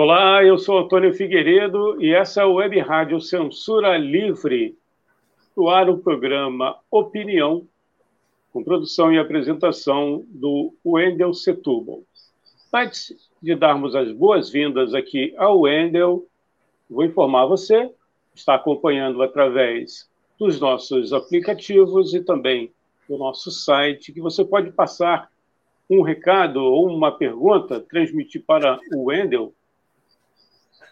Olá, eu sou Antônio Figueiredo e essa é a Web Rádio Censura Livre, no ar o programa Opinião, com produção e apresentação do Wendel Setúbal. Antes de darmos as boas-vindas aqui ao Wendel, vou informar você, está acompanhando através dos nossos aplicativos e também do nosso site, que você pode passar um recado ou uma pergunta, transmitir para o Wendel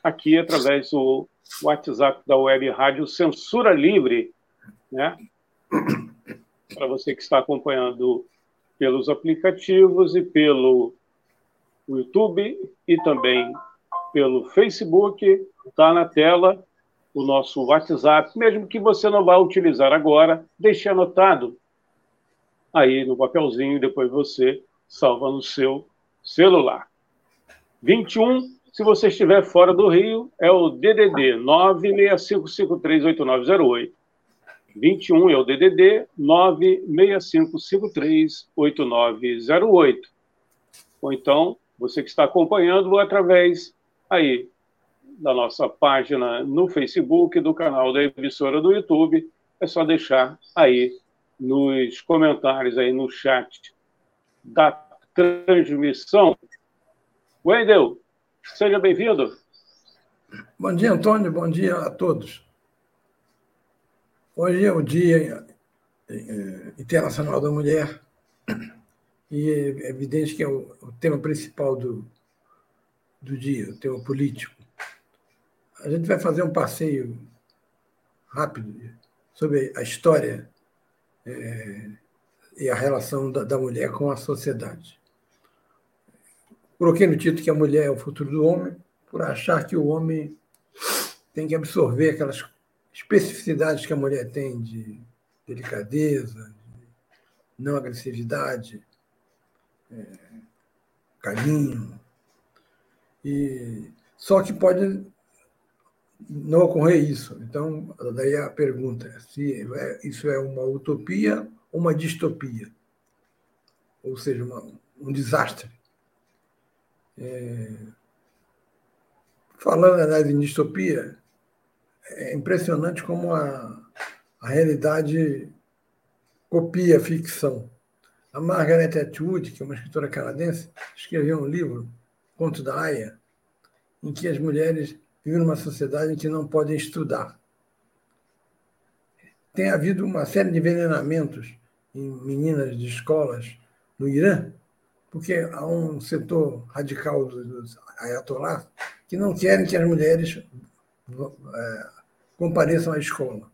aqui através do WhatsApp da Web Rádio Censura Livre, né? Para você que está acompanhando pelos aplicativos e pelo YouTube e também pelo Facebook, está na tela o nosso WhatsApp, mesmo que você não vá utilizar agora, deixe anotado aí no papelzinho, depois você salva no seu celular. 21 se você estiver fora do Rio, é o DDD 965538908. 21 é o DDD 965538908. Ou então, você que está acompanhando através aí da nossa página no Facebook, do canal da emissora do YouTube, é só deixar aí nos comentários aí no chat da transmissão. Wendel, Seja bem-vindo. Bom dia, Antônio. Bom dia a todos. Hoje é o Dia eh, Internacional da Mulher e é evidente que é o, tema principal do, do dia, o tema político. A gente vai fazer um passeio rápido sobre a história é, e a relação da, da mulher com a sociedade. Coloquei no título que a mulher é o futuro do homem, por achar que o homem tem que absorver aquelas especificidades que a mulher tem de delicadeza, de não agressividade, é, carinho. E, só que pode não ocorrer isso. Então, daí a pergunta se é, isso é uma utopia ou uma distopia, ou seja, uma, um desastre. É... Falando da distopia, é impressionante como a, a realidade copia a ficção. A Margaret Atwood, que é uma escritora canadense, escreveu um livro, Conto da Aya, em que as mulheres vivem numa sociedade em que não podem estudar. Tem havido uma série de envenenamentos em meninas de escolas no Irã, porque há um setor radical dos ayatollahs que não querem que as mulheres é, compareçam à escola.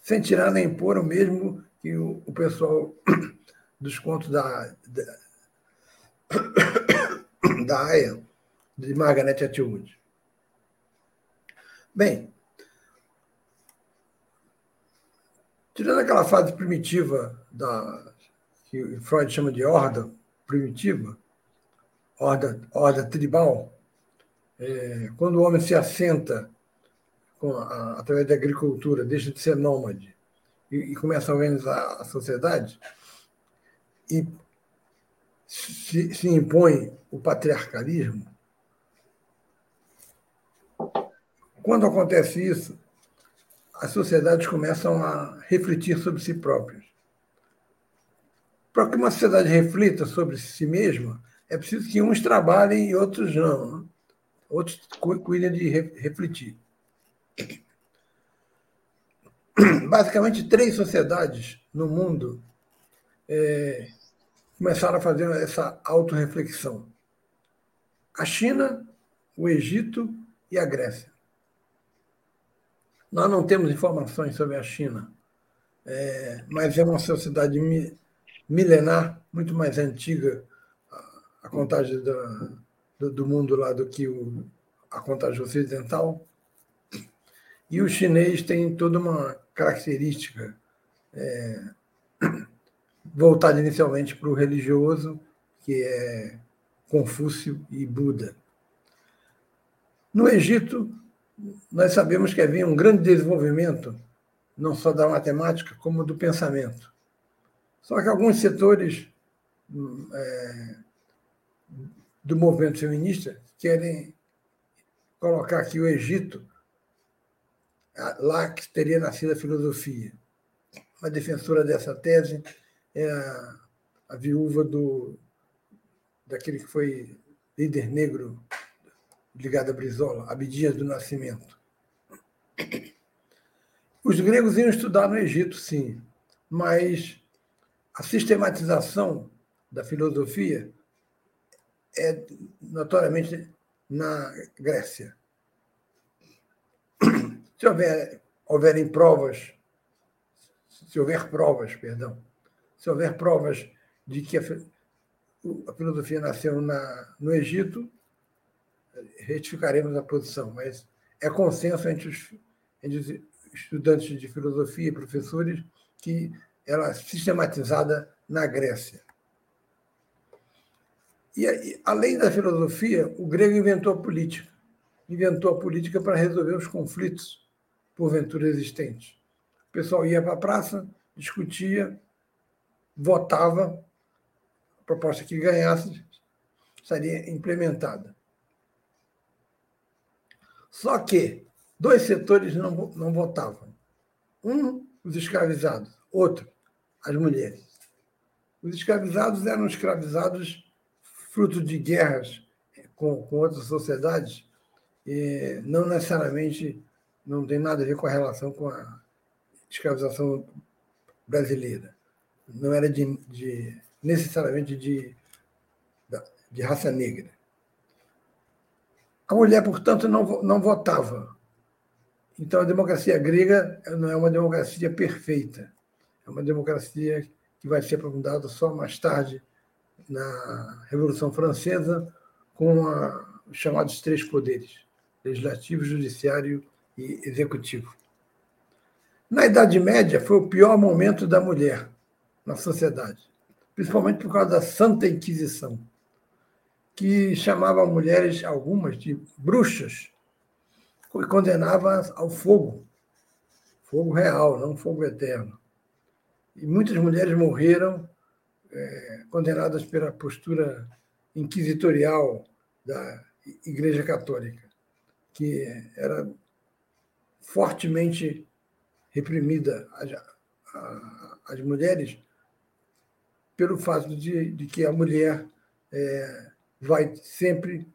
Sem tirar nem pôr o mesmo que o, o pessoal dos contos da, da, da AIA, de Margaret Atwood. Bem, Tirando aquela fase primitiva da, que Freud chama de horda primitiva, horda, horda tribal, é, quando o homem se assenta a, através da agricultura, deixa de ser nômade e, e começa a organizar a sociedade, e se, se impõe o patriarcalismo, quando acontece isso, as sociedades começam a refletir sobre si próprias. Para que uma sociedade reflita sobre si mesma, é preciso que uns trabalhem e outros não. Né? Outros cuidem de refletir. Basicamente, três sociedades no mundo é, começaram a fazer essa autorreflexão: a China, o Egito e a Grécia. Nós não temos informações sobre a China, é, mas é uma sociedade milenar, muito mais antiga a contagem do, do, do mundo lá do que o, a contagem ocidental. E o chinês tem toda uma característica é, voltada inicialmente para o religioso, que é Confúcio e Buda. No Egito, nós sabemos que havia um grande desenvolvimento, não só da matemática, como do pensamento. Só que alguns setores é, do movimento feminista querem colocar que o Egito, lá que teria nascido a filosofia. Uma defensora dessa tese é a, a viúva do, daquele que foi líder negro ligado a Brizola, Abdias do Nascimento. Os gregos iam estudar no Egito, sim, mas a sistematização da filosofia é notoriamente na Grécia. Se houver houverem provas, se houver provas, perdão, se houver provas de que a, a filosofia nasceu na, no Egito, retificaremos a posição, mas é consenso entre os, entre os estudantes de filosofia e professores que ela é sistematizada na Grécia. E, além da filosofia, o grego inventou a política. Inventou a política para resolver os conflitos, porventura existentes. O pessoal ia para a praça, discutia, votava, a proposta que ganhasse estaria implementada. Só que dois setores não, não votavam. Um, os escravizados, outro, as mulheres. Os escravizados eram escravizados fruto de guerras com, com outras sociedades, e não necessariamente não tem nada a ver com a relação com a escravização brasileira. Não era de, de necessariamente de, de raça negra. A mulher, portanto, não, não votava. Então, a democracia grega não é uma democracia perfeita. É uma democracia que vai ser aprofundada só mais tarde na Revolução Francesa com a, os chamados três poderes: legislativo, judiciário e executivo. Na Idade Média, foi o pior momento da mulher na sociedade, principalmente por causa da Santa Inquisição, que chamava mulheres, algumas, de bruxas, e condenava ao fogo fogo real, não fogo eterno. E muitas mulheres morreram é, condenadas pela postura inquisitorial da Igreja Católica, que era fortemente reprimida as, mulheres pelo fato de, de que a mulher é, vai sempre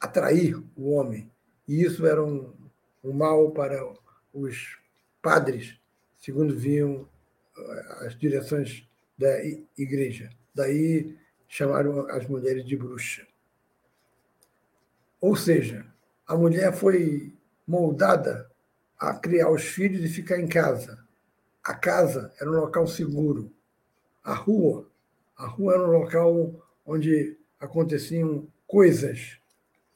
atrair o homem. E isso era um, um mal para os padres, segundo viam as direções da igreja. Daí chamaram as mulheres de bruxa. Ou seja, a mulher foi moldada a criar os filhos e ficar em casa. A casa era um local seguro. A rua, a rua era um local onde aconteciam coisas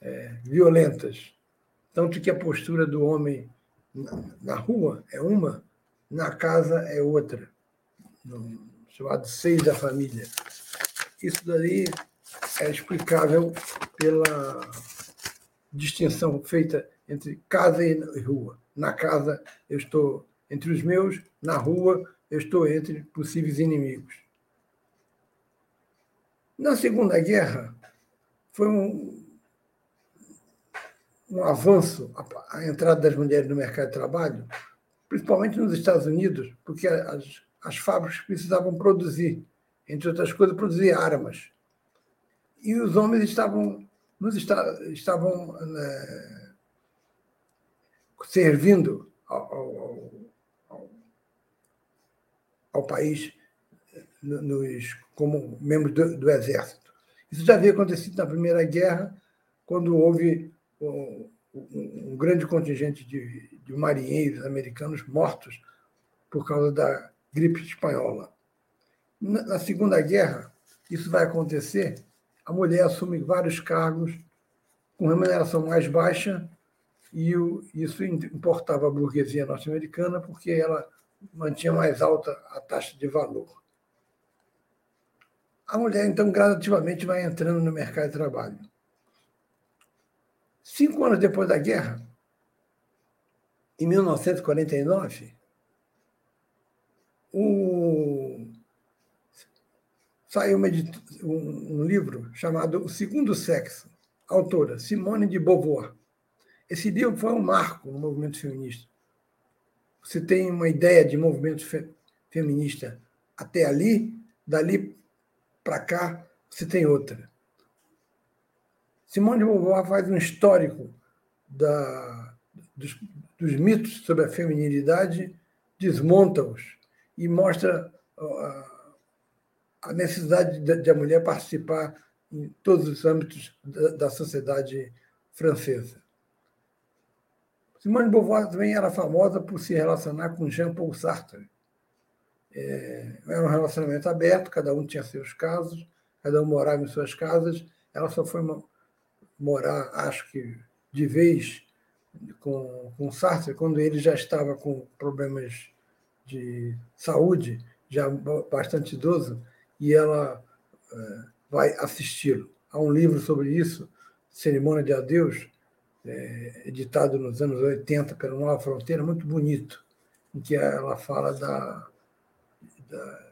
é, violentas. Tanto que a postura do homem na, na, rua é uma, na casa é outra chamado Seis da Família. Isso daí é explicável pela distinção feita entre casa e rua. Na casa, eu estou entre os meus, na rua, eu estou entre possíveis inimigos. Na Segunda Guerra, foi um, um avanço a, a entrada das mulheres no mercado de trabalho, principalmente nos Estados Unidos, porque as as fábricas precisavam produzir, entre outras coisas, produzir armas. E os homens estavam, nos estavam né, servindo ao, ao, ao, ao país nos, como membros do, do, exército. Isso já havia acontecido na Primeira Guerra, quando houve um, um grande contingente de, de marinheiros americanos mortos por causa da gripe espanhola. Na Segunda Guerra, isso vai acontecer, a mulher assume vários cargos com remuneração mais baixa e isso importava a burguesia norte-americana porque ela mantinha mais alta a taxa de valor. A mulher, então, gradativamente vai entrando no mercado de trabalho. Cinco anos depois da guerra, em 1949, o... saiu um, livro chamado O Segundo Sexo, autora Simone de Beauvoir. Esse livro foi um marco no movimento feminista. Você tem uma ideia de movimento fe feminista até ali, dali para cá você tem outra. Simone de Beauvoir faz um histórico da, dos, dos mitos sobre a feminilidade, desmonta-os e mostra a necessidade de a mulher participar em todos os âmbitos da sociedade francesa. Simone de Beauvoir também era famosa por se relacionar com Jean-Paul Sartre. É, era um relacionamento aberto, cada um tinha seus casos, cada um morava em suas casas. Ela só foi morar, acho que de vez, com, com Sartre, quando ele já estava com problemas de saúde, já bastante idoso, e ela é, vai assisti-lo. Há um livro sobre isso, Cerimônia de Adeus, é, editado nos anos 80 pela Nova Fronteira, muito bonito, em que ela fala da, da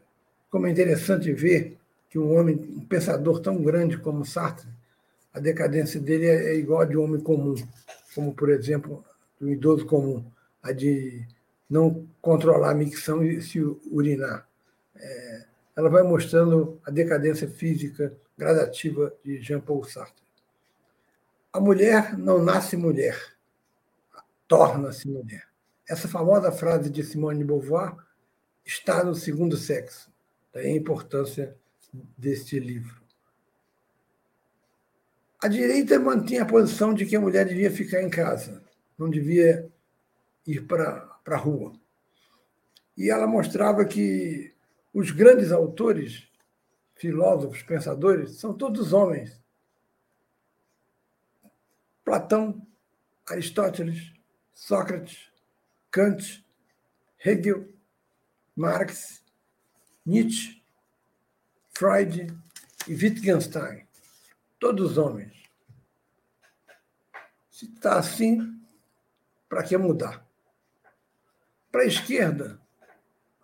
como é interessante ver que um homem, um pensador tão grande como Sartre, a decadência dele é, é igual a de um homem comum, como, por exemplo, do idoso comum, a de não controlar a micção e se urinar. É, ela vai mostrando a decadência física gradativa de Jean-Paul Sartre. A mulher não nasce mulher, torna-se mulher. Essa famosa frase de Simone de Beauvoir está no segundo sexo. Daí a importância deste livro. A direita mantinha a posição de que a mulher devia ficar em casa, não devia ir para a rua. E ela mostrava que os grandes autores, filósofos, pensadores, são todos homens. Platão, Aristóteles, Sócrates, Kant, Hegel, Marx, Nietzsche, Freud e Wittgenstein. Todos homens. Se está assim, para que mudar? Para a esquerda,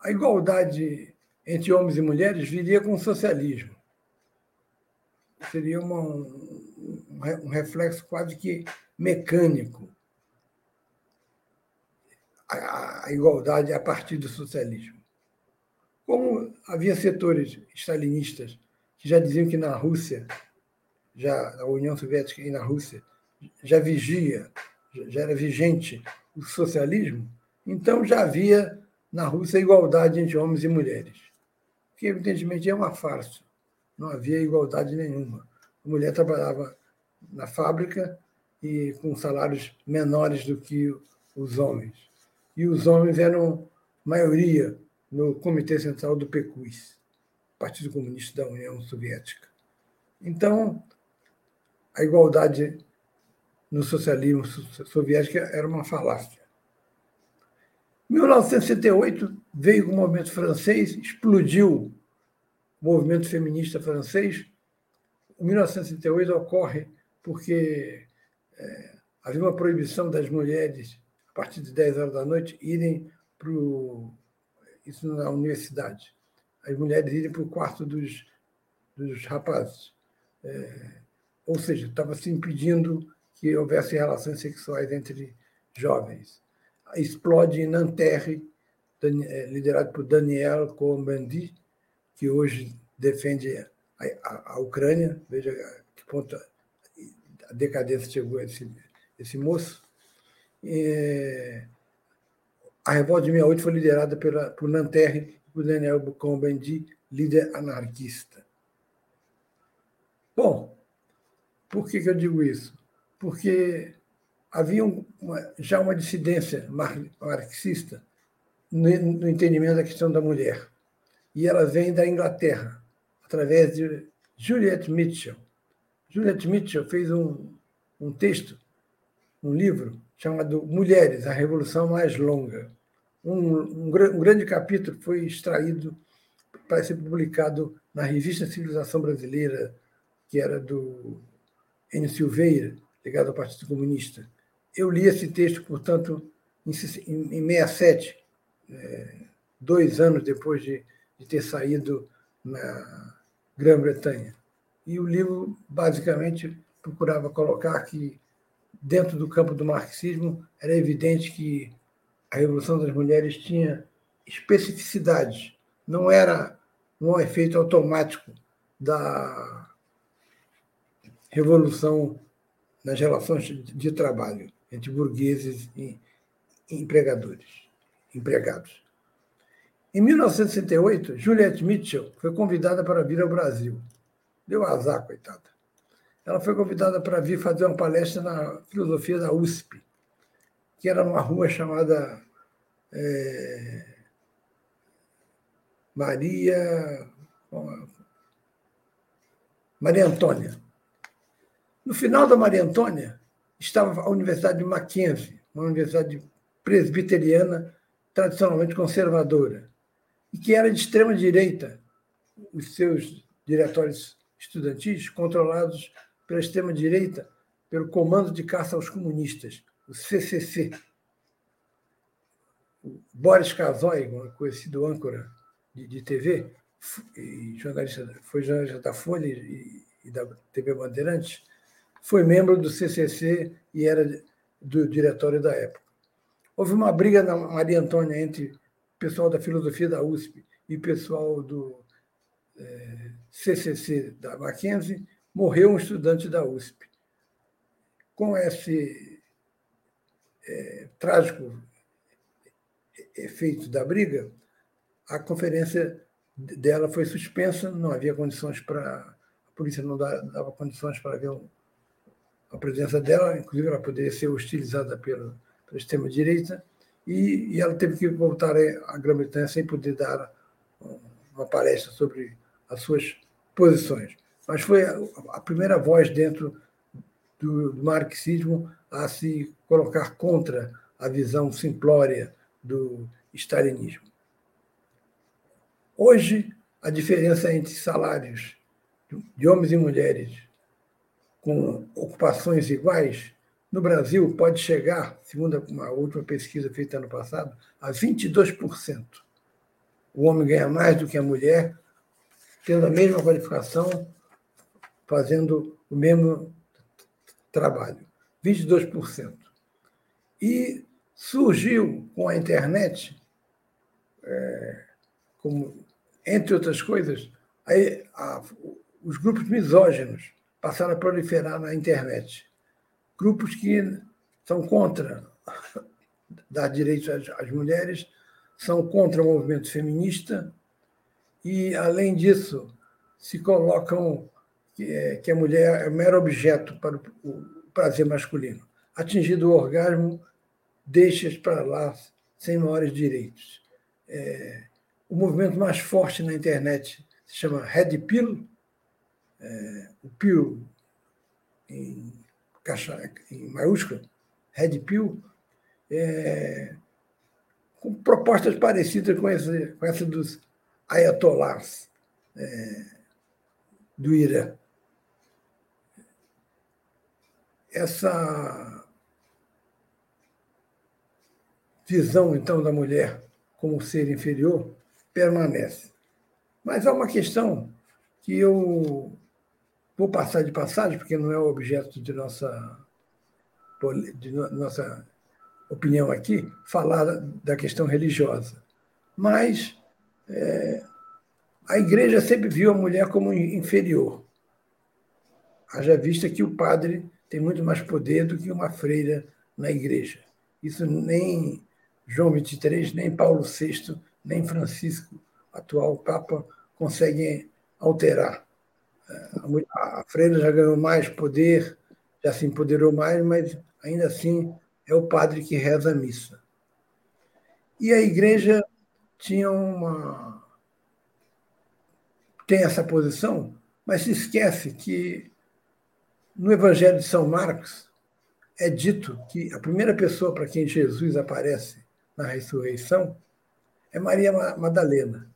a igualdade entre homens e mulheres viria com o socialismo. Seria uma, um, um reflexo quase que mecânico. A, a igualdade a partir do socialismo. Como havia setores stalinistas que já diziam que na Rússia, já na União Soviética e na Rússia, já vigia, já era vigente o socialismo, então já havia na Rússia igualdade entre homens e mulheres que evidentemente é uma farsa. Não havia igualdade nenhuma. A mulher trabalhava na fábrica e com salários menores do que os homens. E os homens eram maioria no Comitê Central do PECUS, Partido Comunista da União Soviética. Então, a igualdade no socialismo soviético era uma falácia. Em 1968, veio o movimento francês, explodiu o movimento feminista francês. Em 1968 ocorre porque é, havia uma proibição das mulheres, a partir de 10 horas da noite, irem para o. Isso na universidade. As mulheres irem para o quarto dos, dos rapazes. É, ou seja, estava se impedindo que houvesse relações sexuais entre jovens explode em Nanterre, eh, liderado por Daniel Cohn-Bendit, que hoje defende a, a, a, Ucrânia. Veja que ponto a decadência chegou a esse, esse moço. E, a revolta de 68 foi liderada pela, por Nanterre e por Daniel Cohn-Bendit, líder anarquista. Bom, por que, que eu digo isso? Porque havia uma, já uma dissidência marxista no, no entendimento da questão da mulher. E ela vem da Inglaterra, através de Juliet Mitchell. Juliet Mitchell fez um, um texto, um livro, chamado Mulheres, a Revolução Mais Longa. Um, um, um grande capítulo foi extraído para ser publicado na revista Civilização Brasileira, que era do N. Silveira, ligado ao Partido Comunista. Eu li esse texto, portanto, em 67, é, dois anos depois de, de ter saído na Grã-Bretanha. E o livro, basicamente, procurava colocar que, dentro do campo do marxismo, era evidente que a Revolução das Mulheres tinha especificidades, não era um efeito automático da revolução nas relações de trabalho entre burgueses e empregadores, empregados. Em 1968, Juliette Mitchell foi convidada para vir ao Brasil. Deu azar, coitada. Ela foi convidada para vir fazer uma palestra na filosofia da USP, que era numa rua chamada é, Maria. Maria Antônia. No final da Maria Antônia estava a Universidade de Mackenzie, uma universidade presbiteriana tradicionalmente conservadora, e que era de extrema direita, os seus diretórios estudantis controlados pela extrema direita, pelo Comando de Caça aos Comunistas, o CCC. O Boris Kazoy, conhecido âncora de, de TV, jornalista, foi jornalista da Folha e, e da TV Bandeirantes, foi membro do CCC e era do diretório da época. Houve uma briga na Maria Antônia entre pessoal da filosofia da USP e pessoal do é, CCC da Mackenzie, morreu um estudante da USP. Com esse é, trágico efeito da briga, a conferência dela foi suspensa, não havia condições para. A polícia não dava condições para ver a presença dela, inclusive ela poderia ser hostilizada pela, pela extrema-direita, e, e, ela teve que voltar à Grã-Bretanha sem poder dar uma palestra sobre as suas posições mas foi a primeira voz dentro do, marxismo a se colocar contra a visão simplória do stalinismo. Hoje, a diferença entre salários de homens e mulheres com ocupações iguais no Brasil pode chegar, segundo uma última pesquisa feita ano passado, a 22%. O homem ganha mais do que a mulher, tendo a mesma qualificação fazendo o mesmo trabalho, 22%. E surgiu com a internet, é, como, entre outras coisas, a, os grupos misóginos passaram a proliferar na internet. Grupos que são contra dar direitos às, mulheres, são contra o movimento feminista e, além disso, se colocam que, é, a mulher é um mero objeto para o prazer masculino. Atingido o orgasmo, deixa para lá sem maiores direitos. É, o movimento mais forte na internet se chama Red Pill, é, o Pill em, caixa, em maiúsculo, Red Pill, é, com propostas parecidas com essa, com essa dos ayatollahs é, do Irã. essa visão, então, da mulher como ser inferior permanece. Mas há uma questão que eu vou passar de passagem, porque não é objeto de nossa, de nossa opinião aqui, falar da questão religiosa. Mas é, a igreja sempre viu a mulher como inferior. Haja vista que o padre tem muito mais poder do que uma freira na igreja. Isso nem João 23, nem Paulo VI, nem Francisco, atual Papa, conseguem alterar. A freira já ganhou mais poder, já se empoderou mais, mas ainda assim é o padre que reza a missa. E a igreja tinha uma. tem essa posição, mas se esquece que no Evangelho de São Marcos é dito que a primeira pessoa para quem Jesus aparece na ressurreição é Maria Madalena.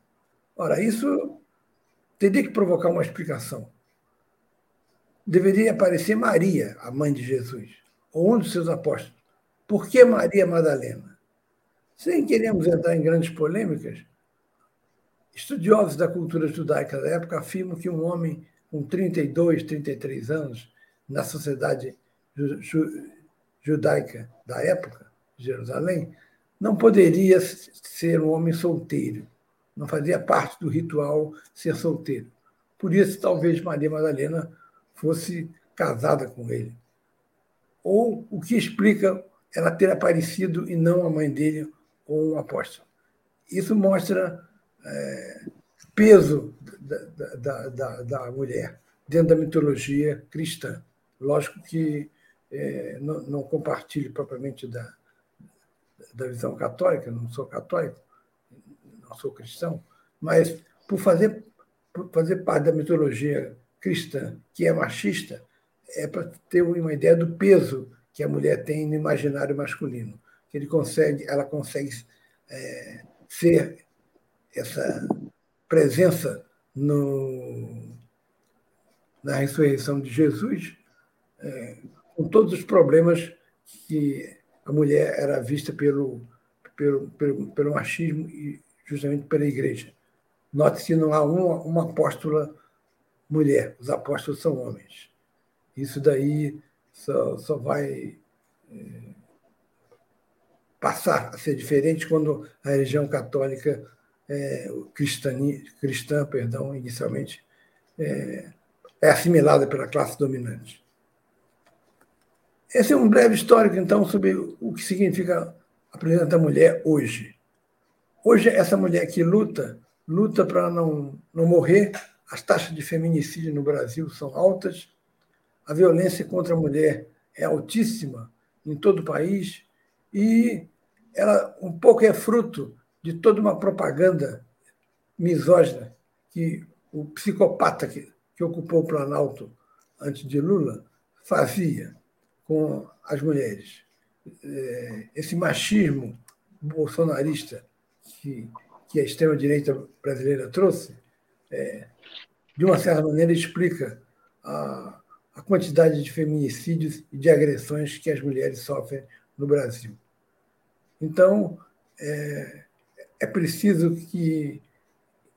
Ora, isso teria que provocar uma explicação. Deveria aparecer Maria, a mãe de Jesus, ou um dos seus apóstolos. Por que Maria Madalena? Sem queremos entrar em grandes polêmicas, estudiosos da cultura judaica da época afirmam que um homem com 32, 33 anos, na sociedade judaica da época, Jerusalém, não poderia ser um homem solteiro. Não fazia parte do ritual ser solteiro. Por isso, talvez Maria Madalena fosse casada com ele. Ou o que explica ela ter aparecido e não a mãe dele ou um apóstolo. Isso mostra é, peso da, da, da, da, mulher dentro da mitologia cristã. Lógico que é, não, não compartilho propriamente da, da visão católica, não sou católico, não sou cristão, mas por fazer, por fazer parte da mitologia cristã, que é machista, é para ter uma ideia do peso que a mulher tem no imaginário masculino. Que ele consegue, ela consegue é, ser essa presença no, na ressurreição de Jesus, é, com todos os problemas que a mulher era vista pelo, pelo, pelo, pelo machismo e justamente pela igreja. Note que não há uma, uma apóstola mulher, os apóstolos são homens. Isso daí só, só vai é, passar a ser diferente quando a religião católica é, cristani, cristã, perdão, inicialmente, é, é assimilada pela classe dominante. Esse é um breve histórico, então, sobre o que significa a presença da mulher hoje. Hoje, essa mulher que luta, luta para não, não morrer. As taxas de feminicídio no Brasil são altas. A violência contra a mulher é altíssima em todo o país. E ela um pouco é fruto de toda uma propaganda misógina que o psicopata que, que ocupou o Planalto antes de Lula fazia com as mulheres. É, esse machismo bolsonarista que, que a extrema-direita brasileira trouxe, é, de uma certa maneira, explica a, a quantidade de feminicídios e de agressões que as mulheres sofrem no Brasil. Então, é, é preciso que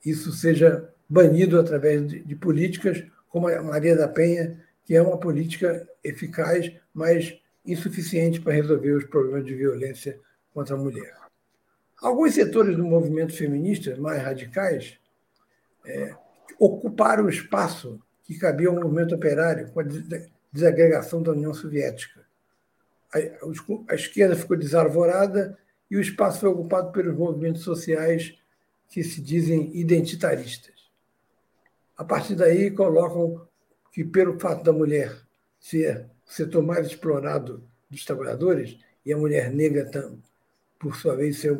isso seja banido através de, de políticas como a Maria da Penha que é uma política eficaz, mas insuficiente para resolver os problemas de violência contra a mulher. Alguns setores do movimento feminista mais radicais é, ocuparam o espaço que cabia ao movimento operário com a desagregação da União Soviética. A, a esquerda ficou desarvorada e o espaço foi ocupado pelos movimentos sociais que se dizem identitaristas. A partir daí, colocam que, pelo fato da mulher ser o setor mais explorado dos trabalhadores, e a mulher negra, por sua vez, ser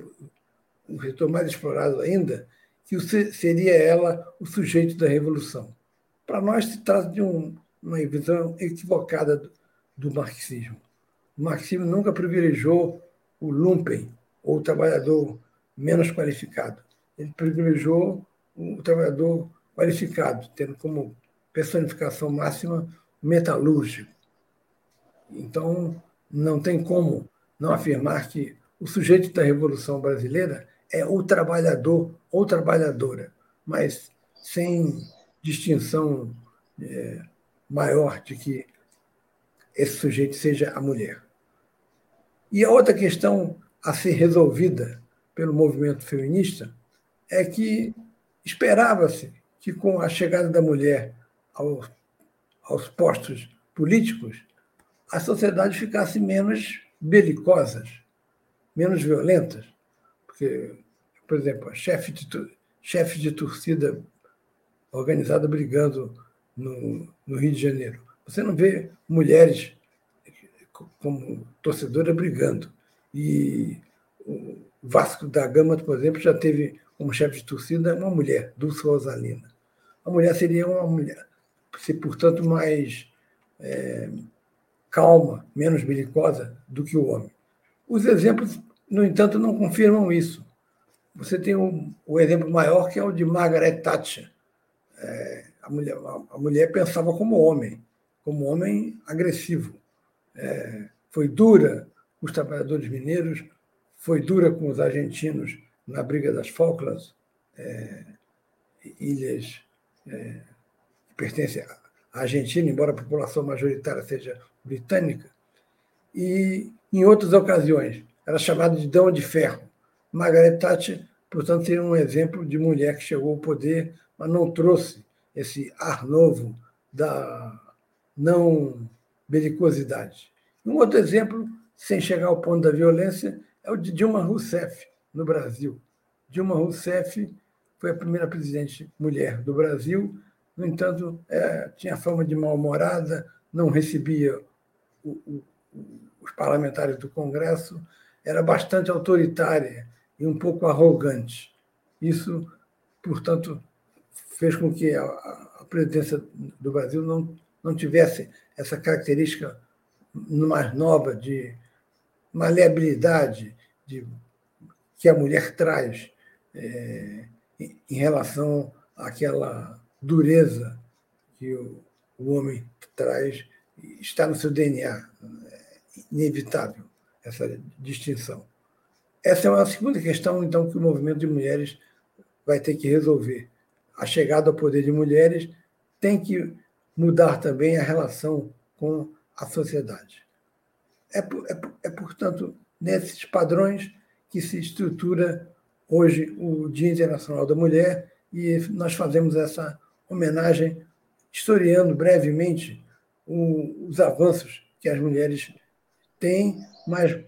o setor mais explorado ainda, que seria ela o sujeito da revolução. Para nós, se trata de um, uma visão equivocada do, do marxismo. O marxismo nunca privilegiou o lumpen, ou o trabalhador menos qualificado. Ele privilegiou o trabalhador qualificado, tendo como personificação máxima metalúrgico. Então, não tem como não afirmar que o sujeito da Revolução Brasileira é o trabalhador ou trabalhadora, mas sem distinção é, maior de que esse sujeito seja a mulher. E a outra questão a ser resolvida pelo movimento feminista é que esperava-se que, com a chegada da mulher aos, aos postos políticos, a sociedade ficasse menos belicosas, menos violentas. Porque, por exemplo, chefe de, chefe de torcida organizada brigando no, no Rio de Janeiro. Você não vê mulheres como torcedora brigando. E o Vasco da Gama, por exemplo, já teve como chefe de torcida uma mulher, Dulce Rosalina. A mulher seria uma mulher, se portanto, mais é, calma, menos belicosa do que o homem. Os exemplos, no entanto, não confirmam isso. Você tem o, o exemplo maior, que é o de Margaret Thatcher. É, a, mulher, a, mulher pensava como homem, como homem agressivo. É, foi dura com os trabalhadores mineiros, foi dura com os argentinos na briga das Falklands, é, ilhas é, que pertencem à Argentina, embora a população majoritária seja britânica. E, em outras ocasiões, era chamada de Dama de Ferro. Margaret Thatcher, portanto, seria um exemplo de mulher que chegou ao poder, mas não trouxe esse ar novo da não belicosidade. Um outro exemplo, sem chegar ao ponto da violência, é o de Dilma Rousseff, no Brasil. Dilma Rousseff foi a primeira presidente mulher do Brasil, no entanto, é, tinha fama de mal-humorada, não recebia o, o, os parlamentares do Congresso, era bastante autoritária e um pouco arrogante. Isso, portanto, fez com que a, presidência do Brasil não, não tivesse essa característica mais nova de maleabilidade de, que a mulher traz é, em relação àquela dureza que o, o homem traz, está no seu DNA, é inevitável essa distinção. Essa é uma segunda questão, então, que o movimento de mulheres vai ter que resolver. A chegada ao poder de mulheres tem que mudar também a relação com a sociedade. É, é, é portanto, nesses padrões que se estrutura hoje o Dia Internacional da Mulher e nós fazemos essa homenagem historiando brevemente os avanços que as mulheres têm, mas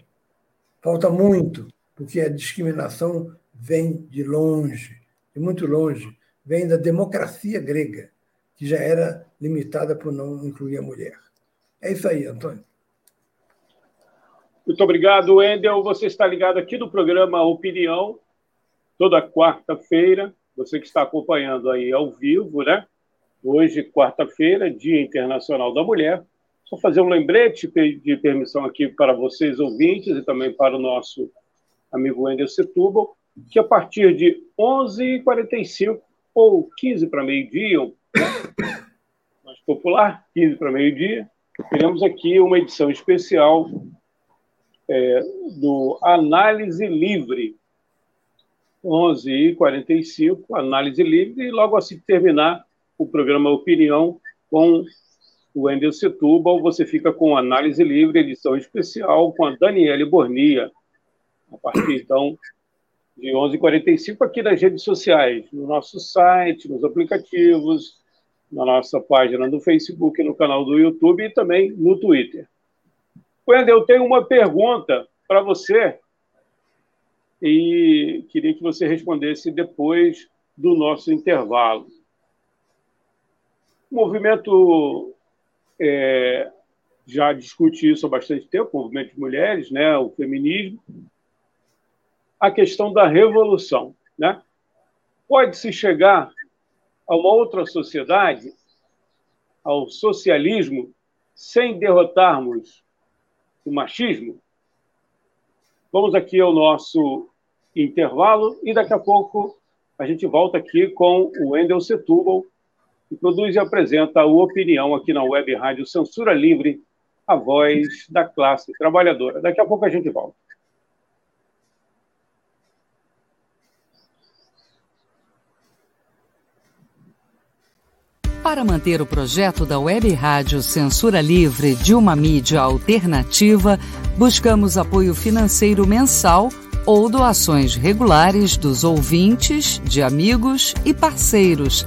falta muito, porque a discriminação vem de longe, de muito longe, vem da democracia grega, que já era limitada por não incluir a mulher. É isso aí, Antônio. Muito obrigado, Wendel. Você está ligado aqui no programa Opinião, toda quarta-feira. Você que está acompanhando aí ao vivo, né? Hoje, quarta-feira, Dia Internacional da Mulher. Só fazer um lembrete, de permissão aqui para vocês ouvintes e também para o nosso amigo Wendel Setúbal, que a partir de 11h45 ou 15 para meio-dia, mais popular, 15 para meio-dia, teremos aqui uma edição especial é, do Análise Livre, 11h45, Análise Livre, e logo assim terminar o programa Opinião com Wendel Setúbal, você fica com Análise Livre, edição especial, com a Daniele Bornia, a partir, então, de 11h45, aqui nas redes sociais, no nosso site, nos aplicativos, na nossa página no Facebook, no canal do YouTube e também no Twitter. Wendel, eu tenho uma pergunta para você e queria que você respondesse depois do nosso intervalo. O movimento é, já discute isso há bastante tempo, o movimento de mulheres, né, o feminismo. A questão da revolução. Né? Pode-se chegar a uma outra sociedade, ao socialismo, sem derrotarmos o machismo? Vamos aqui ao nosso intervalo e daqui a pouco a gente volta aqui com o Wendel Setúbal, que produz e apresenta o Opinião aqui na Web Rádio Censura Livre, a voz da classe trabalhadora. Daqui a pouco a gente volta. Para manter o projeto da Web Rádio Censura Livre de uma mídia alternativa, buscamos apoio financeiro mensal ou doações regulares dos ouvintes, de amigos e parceiros,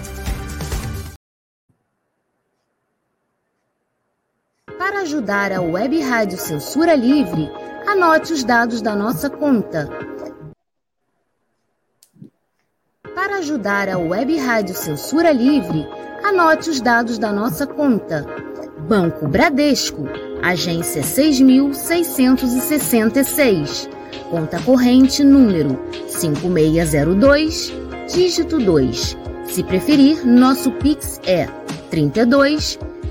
Ajudar a Web Rádio Censura Livre, anote os dados da nossa conta. Para ajudar a Web Rádio Censura Livre, anote os dados da nossa conta. Banco Bradesco, agência 6666, conta corrente número 5602, dígito 2. Se preferir, nosso Pix é 32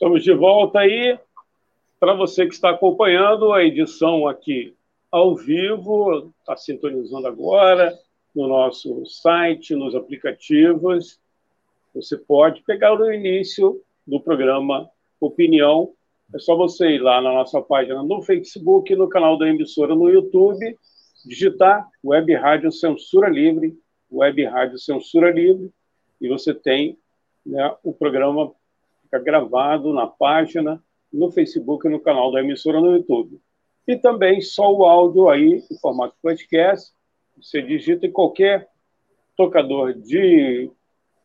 Estamos de volta aí. Para você que está acompanhando a edição aqui ao vivo, está sintonizando agora no nosso site, nos aplicativos. Você pode pegar no início do programa Opinião. É só você ir lá na nossa página no Facebook, no canal da emissora no YouTube, digitar Web Rádio Censura Livre, Web Rádio Censura Livre, e você tem né, o programa fica gravado na página, no Facebook e no canal da emissora no YouTube. E também só o áudio aí, em formato podcast. Você digita em qualquer tocador de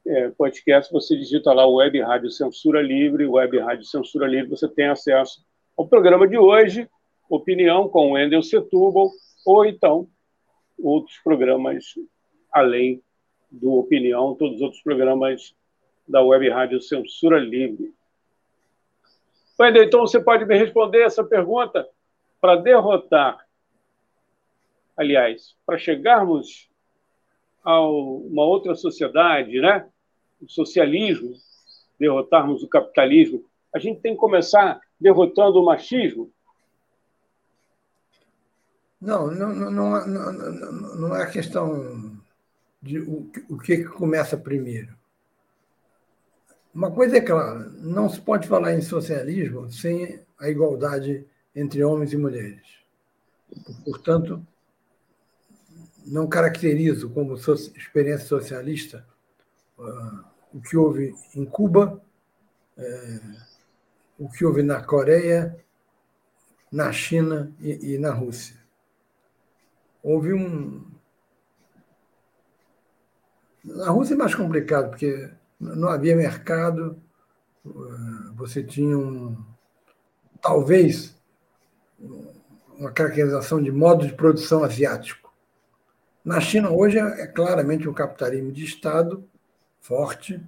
é, podcast, você digita lá Web Rádio Censura Livre, Web Rádio Censura Livre, você tem acesso ao programa de hoje, Opinião com Wendel Setúbal, ou então outros programas além do Opinião, todos os outros programas da Web Rádio Censura Livre. Wendel, então você pode me responder essa pergunta? Para derrotar, aliás, para chegarmos a uma outra sociedade, né? o socialismo, derrotarmos o capitalismo, a gente tem que começar derrotando o machismo? Não, não, não, não, não, não é questão de o, o que começa primeiro. Uma coisa é clara: não se pode falar em socialismo sem a igualdade entre homens e mulheres. Portanto, não caracterizo como experiência socialista uh, o que houve em Cuba, uh, o que houve na Coreia, na China e, e na Rússia. Houve um. Na Rússia é mais complicado, porque não havia mercado, você tinha um, talvez uma caracterização de modo de produção asiático. Na China, hoje, é claramente um capitalismo de Estado forte.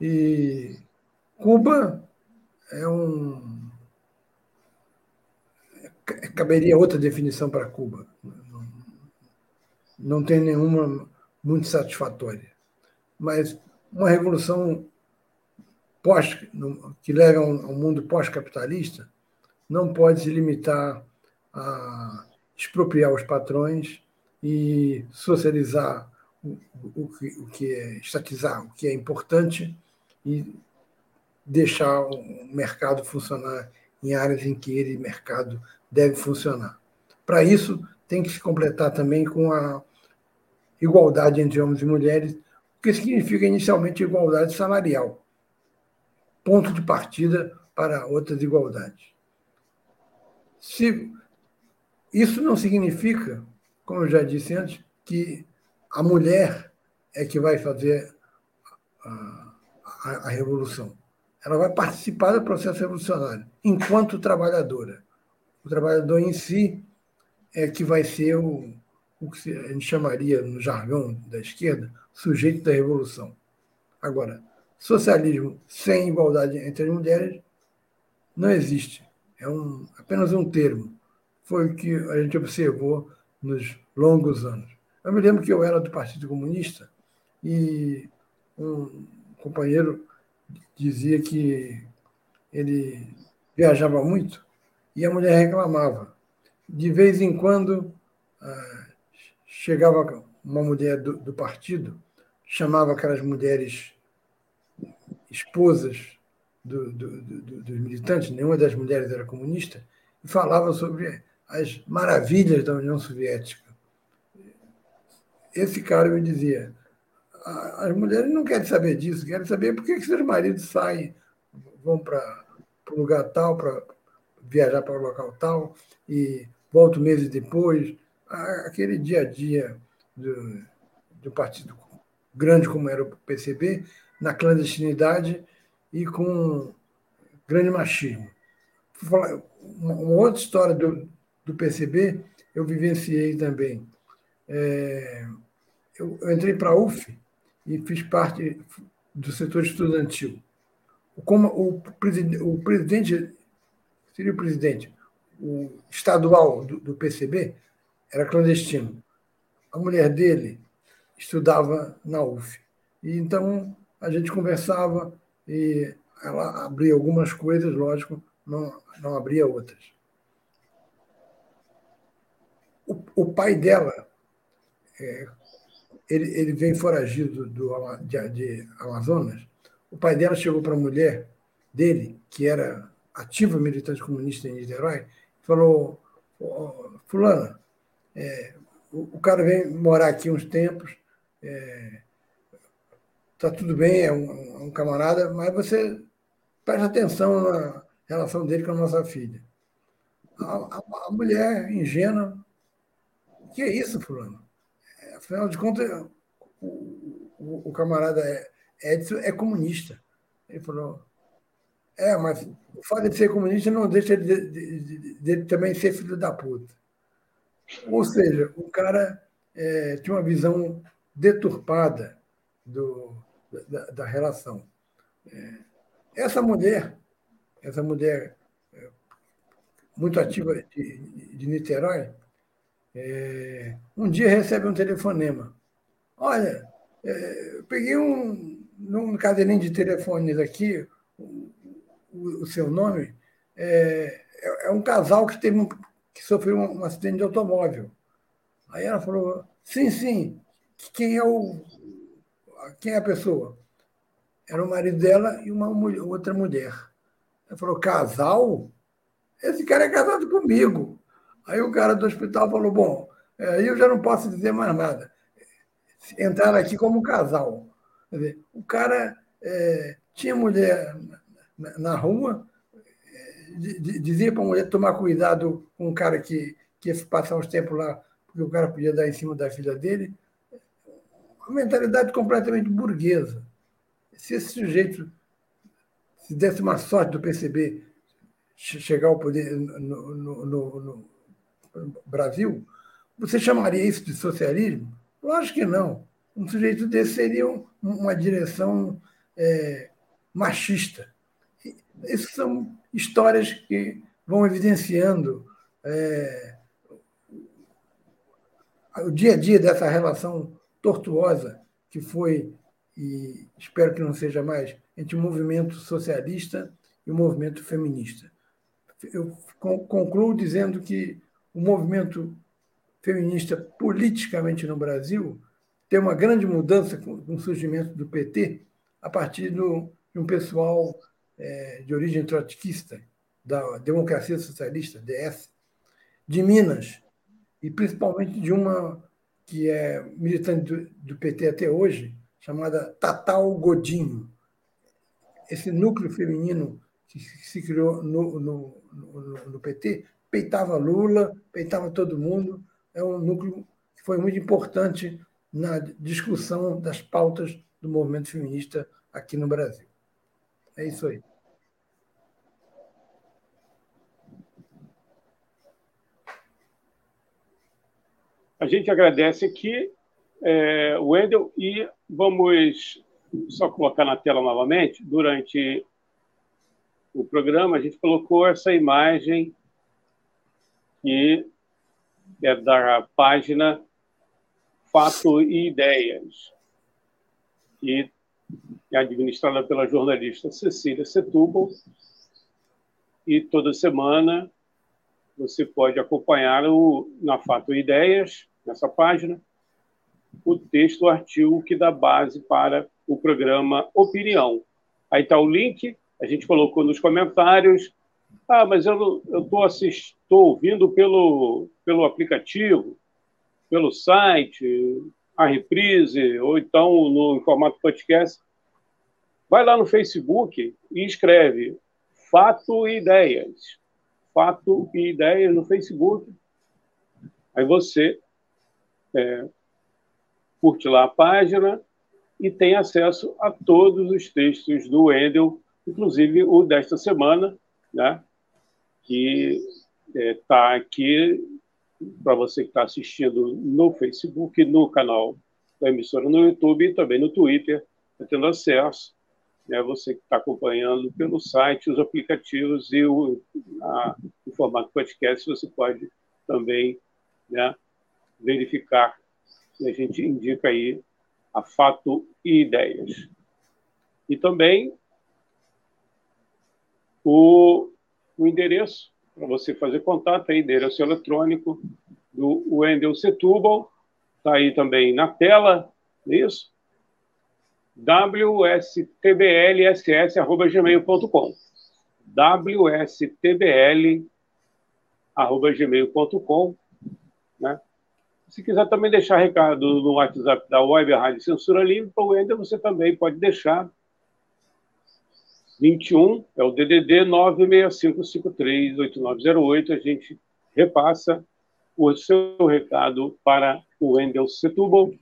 E Cuba é um. Caberia outra definição para Cuba. Não tem nenhuma muito satisfatória mas uma revolução pós, que leva a um mundo pós-capitalista não pode se limitar a expropriar os patrões e socializar o, o, que, o que é estatizar o que é importante e deixar o mercado funcionar em áreas em que ele mercado deve funcionar. Para isso tem que se completar também com a igualdade entre homens e mulheres o que significa inicialmente igualdade salarial. Ponto de partida para outras igualdades. Se isso não significa, como eu já disse antes, que a mulher é que vai fazer a, a, a revolução. ela vai participar do processo revolucionário, enquanto trabalhadora. O trabalhador em si é que vai ser o, o que a gente chamaria, no jargão da esquerda, sujeito da revolução. Agora, socialismo sem igualdade entre as mulheres não existe. É um, apenas um termo. Foi o que a gente observou nos longos anos. Eu me lembro que eu era do Partido Comunista e um companheiro dizia que ele viajava muito e a mulher reclamava. De vez em quando ah, chegava uma mulher do, do partido, chamava aquelas mulheres esposas do, do, do, dos militantes, nenhuma das mulheres era comunista, e falava sobre as maravilhas da União Soviética. Esse cara me dizia: as mulheres não querem saber disso, querem saber por que seus maridos saem, vão para um lugar tal, para viajar para o local tal, e voltam meses depois. Aquele dia a dia do, do partido grande como era o PCB, na clandestinidade e com grande machismo. Uma outra história do, do PCB eu vivenciei também. É, eu, eu, entrei para a UF e fiz parte do setor estudantil. Como o, o presidente, seria o presidente, o estadual do, do PCB, era clandestino. A mulher dele estudava na UF. E então a gente conversava e ela abria algumas coisas, lógico, não, não abria outras. O, o pai dela, é, ele, ele vem foragido do, de, de Amazonas. O pai dela chegou para a mulher dele, que era ativa militante comunista em Niterói, falou: Fulana, é, o, o, cara vem morar aqui uns tempos, é, tá tudo bem, é um, é um camarada, mas você presta atenção na relação dele com a nossa filha. A, a, a mulher ingênua, que é isso, fulano? É, afinal de contas, o, o, o camarada Edson é comunista. Ele falou, é, mas o fato de ser comunista não deixa de, de, de, de também ser filho da puta. Ou seja, o cara é, tinha uma visão deturpada do, da, da relação. É, essa mulher, essa mulher é, muito ativa de, de Niterói, é, um dia recebe um telefonema. Olha, é, eu peguei um, num cadeirinho de telefones aqui, o, o, o seu nome, é, é, é, um casal que, teve um, que sofreu um, um acidente de automóvel. Aí ela falou, sim, sim, quem é o, quem é a pessoa? Era o marido dela e uma mulher, outra mulher. Ela falou, casal? Esse cara é casado comigo. Aí o cara do hospital falou, bom, aí eu já não posso dizer mais nada. Entraram aqui como casal. Quer dizer, o cara é, tinha mulher na, na rua, é, dizia para a mulher tomar cuidado com um cara que, que ia passar uns tempos lá, porque o cara podia dar em cima da filha dele uma mentalidade completamente burguesa. Se esse sujeito se desse uma sorte do PCB chegar ao poder no, no, no, no Brasil, você chamaria isso de socialismo? Lógico que não. Um sujeito desse seria uma direção é, machista. Essas são histórias que vão evidenciando é, o dia a dia dessa relação tortuosa que foi, e espero que não seja mais, entre o movimento socialista e o movimento feminista. Eu concluo dizendo que o movimento feminista politicamente no Brasil tem uma grande mudança com o surgimento do PT a partir do, de um pessoal é, de origem trotskista, da Democracia Socialista, DS, de Minas, e principalmente de uma que é militante do, do PT até hoje, chamada Tatal Godinho. Esse núcleo feminino que se criou no, no, no, no, PT peitava Lula, peitava todo mundo. É um núcleo que foi muito importante na discussão das pautas do movimento feminista aqui no Brasil. É isso aí. A gente agradece aqui, é, Wendel, e vamos só colocar na tela novamente. Durante o programa, a gente colocou essa imagem que é da página Fato e Ideias, que é administrada pela jornalista Cecília Setúbal. E toda semana você pode acompanhar o, na Fato e Ideias, nessa página, o texto, o artigo que dá base para o programa Opinião. Aí está o link, a gente colocou nos comentários. Ah, mas eu estou ouvindo pelo, pelo aplicativo, pelo site, a reprise, ou então no formato podcast. Vai lá no Facebook e escreve Fato e Ideias. Fato e Ideias no Facebook. Aí você é, curte lá a página e tem acesso a todos os textos do Wendel, inclusive o desta semana, né, que está é, aqui para você que está assistindo no Facebook, no canal da emissora no YouTube e também no Twitter, está tendo acesso. Né, você que está acompanhando pelo site, os aplicativos e o, a, o formato podcast, você pode também né, verificar. E a gente indica aí a fato e ideias. E também o, o endereço para você fazer contato, é endereço eletrônico do Wendel Setúbal, está aí também na tela, é isso? wstblss.gmail.com wstbl.gmail.com? Se quiser também deixar recado no WhatsApp da Web Rádio Censura Livre, para o Wender, você também pode deixar 21 é o DDD 965538908. A gente repassa o seu recado para o Wendel Setúbal.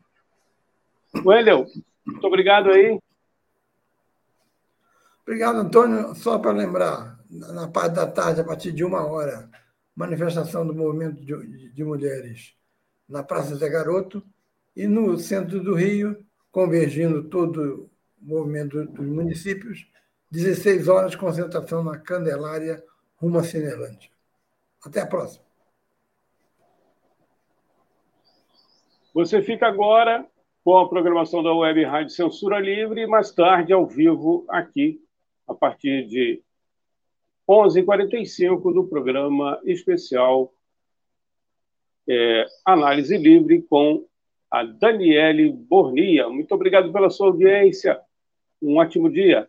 Wendel, muito obrigado aí. Obrigado, Antônio. Só para lembrar, na parte da tarde, a partir de uma hora, manifestação do movimento de, de mulheres na Praça Zé Garoto e no centro do Rio, convergindo todo o movimento dos municípios, 16 horas, concentração na Candelária, rumo a Cinelândia. Até a próxima. Você fica agora com a programação da Web Rádio Censura Livre e mais tarde ao vivo aqui, a partir de 11h45 do programa especial é, Análise Livre com a Daniele Bornia. Muito obrigado pela sua audiência. Um ótimo dia.